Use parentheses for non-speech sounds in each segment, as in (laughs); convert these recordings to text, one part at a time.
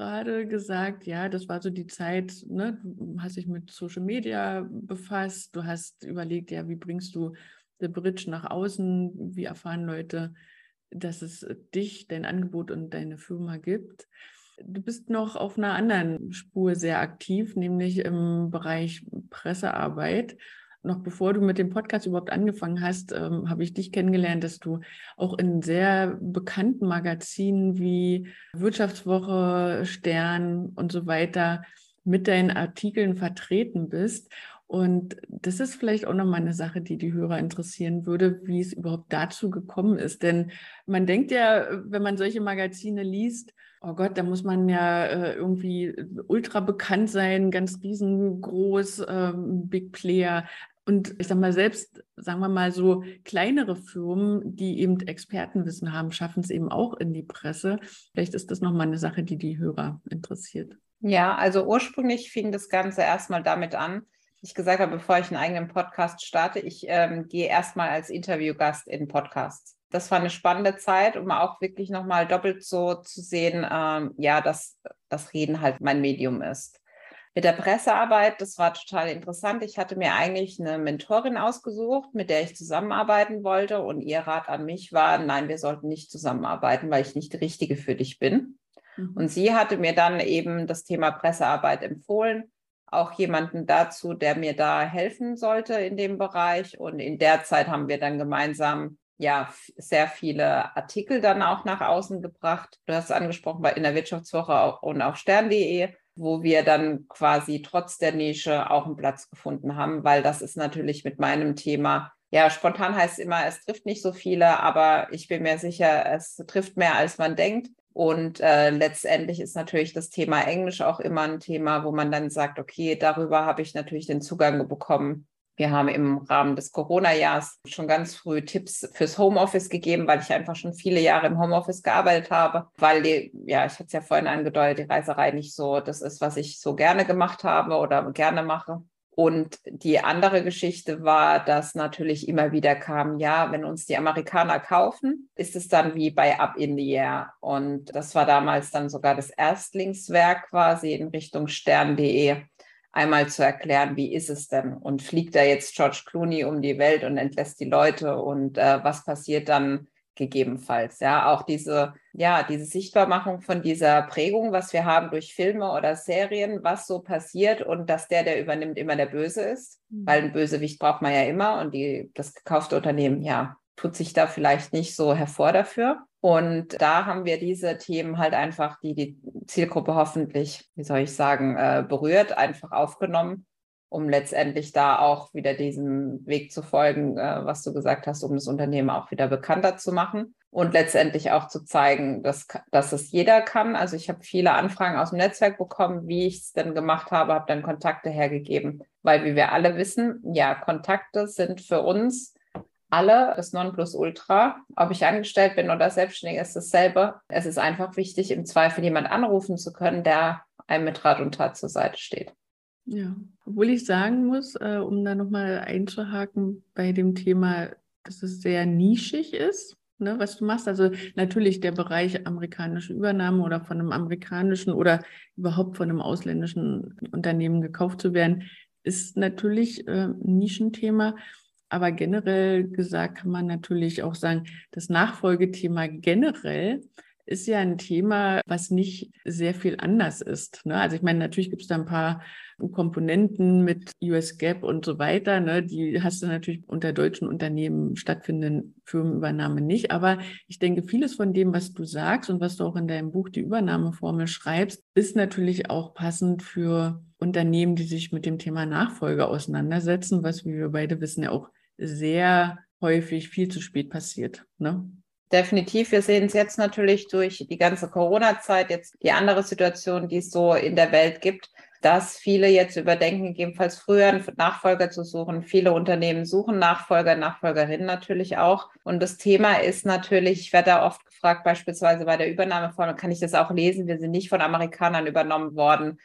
gerade gesagt, ja, das war so die Zeit, ne, du hast dich mit Social Media befasst, du hast überlegt, ja, wie bringst du The Bridge nach außen, wie erfahren Leute, dass es dich, dein Angebot und deine Firma gibt. Du bist noch auf einer anderen Spur sehr aktiv, nämlich im Bereich Pressearbeit noch bevor du mit dem Podcast überhaupt angefangen hast, ähm, habe ich dich kennengelernt, dass du auch in sehr bekannten Magazinen wie Wirtschaftswoche, Stern und so weiter mit deinen Artikeln vertreten bist. Und das ist vielleicht auch nochmal eine Sache, die die Hörer interessieren würde, wie es überhaupt dazu gekommen ist. Denn man denkt ja, wenn man solche Magazine liest, oh Gott, da muss man ja äh, irgendwie ultra bekannt sein, ganz riesengroß, ähm, Big Player. Und ich sag mal, selbst, sagen wir mal, so kleinere Firmen, die eben Expertenwissen haben, schaffen es eben auch in die Presse. Vielleicht ist das nochmal eine Sache, die die Hörer interessiert. Ja, also ursprünglich fing das Ganze erstmal damit an, ich gesagt habe, bevor ich einen eigenen Podcast starte, ich ähm, gehe erstmal als Interviewgast in Podcasts. Das war eine spannende Zeit, um auch wirklich nochmal doppelt so zu sehen, ähm, ja, dass das Reden halt mein Medium ist. Mit der Pressearbeit, das war total interessant. Ich hatte mir eigentlich eine Mentorin ausgesucht, mit der ich zusammenarbeiten wollte. Und ihr Rat an mich war, nein, wir sollten nicht zusammenarbeiten, weil ich nicht die Richtige für dich bin. Mhm. Und sie hatte mir dann eben das Thema Pressearbeit empfohlen. Auch jemanden dazu, der mir da helfen sollte in dem Bereich. Und in der Zeit haben wir dann gemeinsam ja, sehr viele Artikel dann auch nach außen gebracht. Du hast es angesprochen bei in der Wirtschaftswoche und auf stern.de wo wir dann quasi trotz der Nische auch einen Platz gefunden haben, weil das ist natürlich mit meinem Thema, ja, spontan heißt immer, es trifft nicht so viele, aber ich bin mir sicher, es trifft mehr, als man denkt. Und äh, letztendlich ist natürlich das Thema Englisch auch immer ein Thema, wo man dann sagt, okay, darüber habe ich natürlich den Zugang bekommen wir haben im Rahmen des Corona-Jahres schon ganz früh Tipps fürs Homeoffice gegeben, weil ich einfach schon viele Jahre im Homeoffice gearbeitet habe, weil die, ja, ich hatte es ja vorhin angedeutet, die Reiserei nicht so das ist, was ich so gerne gemacht habe oder gerne mache. Und die andere Geschichte war, dass natürlich immer wieder kam, ja, wenn uns die Amerikaner kaufen, ist es dann wie bei Up in the Air. Und das war damals dann sogar das Erstlingswerk quasi in Richtung stern.de einmal zu erklären, wie ist es denn? Und fliegt da jetzt George Clooney um die Welt und entlässt die Leute und äh, was passiert dann gegebenenfalls? Ja, auch diese, ja, diese Sichtbarmachung von dieser Prägung, was wir haben durch Filme oder Serien, was so passiert und dass der, der übernimmt, immer der Böse ist, mhm. weil ein Bösewicht braucht man ja immer und die, das gekaufte Unternehmen, ja, tut sich da vielleicht nicht so hervor dafür. Und da haben wir diese Themen halt einfach, die die Zielgruppe hoffentlich, wie soll ich sagen, äh, berührt, einfach aufgenommen, um letztendlich da auch wieder diesem Weg zu folgen, äh, was du gesagt hast, um das Unternehmen auch wieder bekannter zu machen und letztendlich auch zu zeigen, dass, dass es jeder kann. Also ich habe viele Anfragen aus dem Netzwerk bekommen, wie ich es denn gemacht habe, habe dann Kontakte hergegeben, weil wie wir alle wissen, ja, Kontakte sind für uns alle das Nonplusultra. Ob ich angestellt bin oder selbstständig, ist dasselbe. Es ist einfach wichtig, im Zweifel jemand anrufen zu können, der einem mit Rat und Tat zur Seite steht. Ja, obwohl ich sagen muss, äh, um da nochmal einzuhaken bei dem Thema, dass es sehr nischig ist, ne, was du machst. Also natürlich der Bereich amerikanische Übernahme oder von einem amerikanischen oder überhaupt von einem ausländischen Unternehmen gekauft zu werden, ist natürlich äh, ein Nischenthema. Aber generell gesagt kann man natürlich auch sagen, das Nachfolgethema generell ist ja ein Thema, was nicht sehr viel anders ist. Ne? Also ich meine, natürlich gibt es da ein paar Komponenten mit US Gap und so weiter. Ne? Die hast du natürlich unter deutschen Unternehmen stattfindenden Firmenübernahme nicht. Aber ich denke, vieles von dem, was du sagst und was du auch in deinem Buch die Übernahmeformel schreibst, ist natürlich auch passend für Unternehmen, die sich mit dem Thema Nachfolge auseinandersetzen, was, wie wir beide wissen, ja auch sehr häufig viel zu spät passiert. Ne? Definitiv. Wir sehen es jetzt natürlich durch die ganze Corona-Zeit, jetzt die andere Situation, die es so in der Welt gibt. dass viele jetzt überdenken, gegebenenfalls früher einen Nachfolger zu suchen. Viele Unternehmen suchen Nachfolger, Nachfolgerinnen natürlich auch. Und das Thema ist natürlich, ich werde da oft gefragt, beispielsweise bei der Übernahmeform, kann ich das auch lesen? Wir sind nicht von Amerikanern übernommen worden.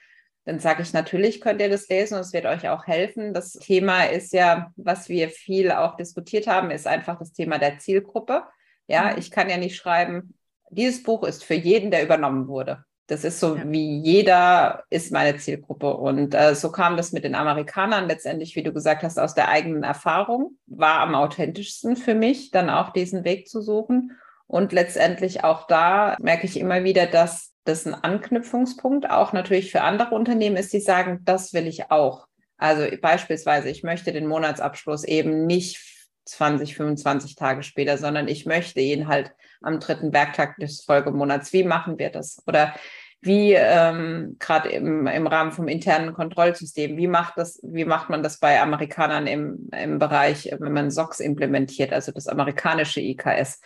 Dann sage ich, natürlich könnt ihr das lesen und es wird euch auch helfen. Das Thema ist ja, was wir viel auch diskutiert haben, ist einfach das Thema der Zielgruppe. Ja, mhm. ich kann ja nicht schreiben, dieses Buch ist für jeden, der übernommen wurde. Das ist so, ja. wie jeder ist meine Zielgruppe. Und äh, so kam das mit den Amerikanern letztendlich, wie du gesagt hast, aus der eigenen Erfahrung. War am authentischsten für mich, dann auch diesen Weg zu suchen. Und letztendlich auch da merke ich immer wieder, dass das ein Anknüpfungspunkt auch natürlich für andere Unternehmen ist, die sagen, das will ich auch. Also beispielsweise, ich möchte den Monatsabschluss eben nicht 20, 25 Tage später, sondern ich möchte ihn halt am dritten Werktag des Folgemonats. Wie machen wir das? Oder wie ähm, gerade im, im Rahmen vom internen Kontrollsystem, wie macht das, wie macht man das bei Amerikanern im, im Bereich, wenn man SOX implementiert, also das amerikanische IKS?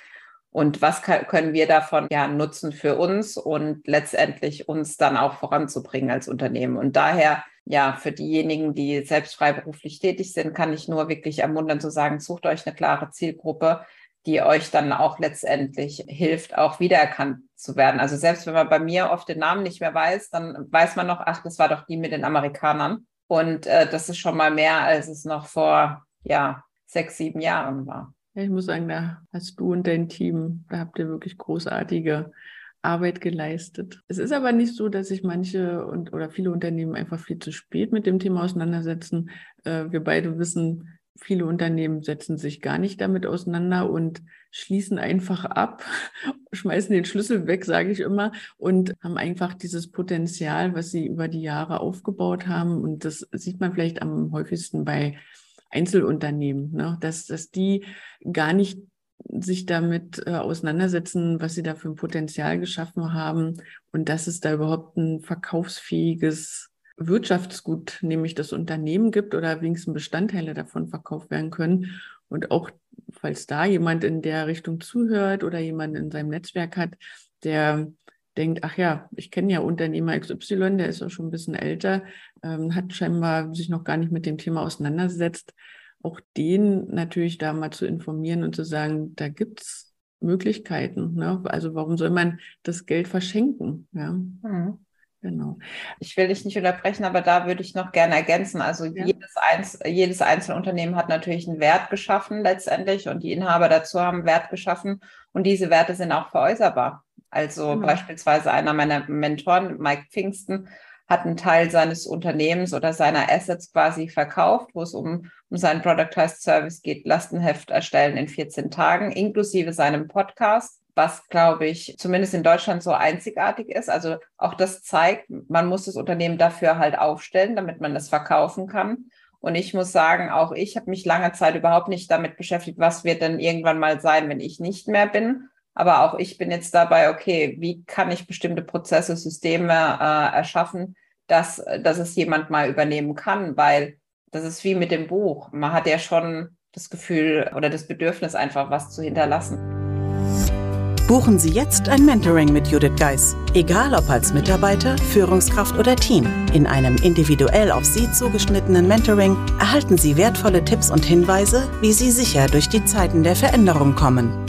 Und was kann, können wir davon ja nutzen für uns und letztendlich uns dann auch voranzubringen als Unternehmen? Und daher ja, für diejenigen, die selbst freiberuflich tätig sind, kann ich nur wirklich ermuntern zu sagen, sucht euch eine klare Zielgruppe, die euch dann auch letztendlich hilft, auch wiedererkannt zu werden. Also selbst wenn man bei mir oft den Namen nicht mehr weiß, dann weiß man noch, ach, das war doch die mit den Amerikanern. Und äh, das ist schon mal mehr, als es noch vor, ja, sechs, sieben Jahren war. Ich muss sagen, da hast du und dein Team, da habt ihr wirklich großartige Arbeit geleistet. Es ist aber nicht so, dass sich manche und oder viele Unternehmen einfach viel zu spät mit dem Thema auseinandersetzen. Äh, wir beide wissen, viele Unternehmen setzen sich gar nicht damit auseinander und schließen einfach ab, (laughs) schmeißen den Schlüssel weg, sage ich immer, und haben einfach dieses Potenzial, was sie über die Jahre aufgebaut haben. Und das sieht man vielleicht am häufigsten bei Einzelunternehmen, ne? dass, dass die gar nicht sich damit äh, auseinandersetzen, was sie da für ein Potenzial geschaffen haben und dass es da überhaupt ein verkaufsfähiges Wirtschaftsgut, nämlich das Unternehmen gibt oder wenigstens Bestandteile davon verkauft werden können. Und auch, falls da jemand in der Richtung zuhört oder jemand in seinem Netzwerk hat, der denkt, ach ja, ich kenne ja Unternehmer XY, der ist auch schon ein bisschen älter, ähm, hat scheinbar sich noch gar nicht mit dem Thema auseinandergesetzt, auch den natürlich da mal zu informieren und zu sagen, da gibt es Möglichkeiten. Ne? Also warum soll man das Geld verschenken? Ja. Mhm. Genau. Ich will dich nicht unterbrechen, aber da würde ich noch gerne ergänzen. Also ja. jedes, Einz jedes Einzelunternehmen hat natürlich einen Wert geschaffen letztendlich und die Inhaber dazu haben Wert geschaffen und diese Werte sind auch veräußerbar. Also mhm. beispielsweise einer meiner Mentoren, Mike Pfingsten, hat einen Teil seines Unternehmens oder seiner Assets quasi verkauft, wo es um, um seinen Productized Service geht, Lastenheft erstellen in 14 Tagen, inklusive seinem Podcast, was, glaube ich, zumindest in Deutschland so einzigartig ist. Also auch das zeigt, man muss das Unternehmen dafür halt aufstellen, damit man das verkaufen kann. Und ich muss sagen, auch ich habe mich lange Zeit überhaupt nicht damit beschäftigt, was wird denn irgendwann mal sein, wenn ich nicht mehr bin. Aber auch ich bin jetzt dabei, okay, wie kann ich bestimmte Prozesse, Systeme äh, erschaffen, dass, dass es jemand mal übernehmen kann, weil das ist wie mit dem Buch. Man hat ja schon das Gefühl oder das Bedürfnis, einfach was zu hinterlassen. Buchen Sie jetzt ein Mentoring mit Judith Geis. Egal ob als Mitarbeiter, Führungskraft oder Team. In einem individuell auf Sie zugeschnittenen Mentoring erhalten Sie wertvolle Tipps und Hinweise, wie Sie sicher durch die Zeiten der Veränderung kommen.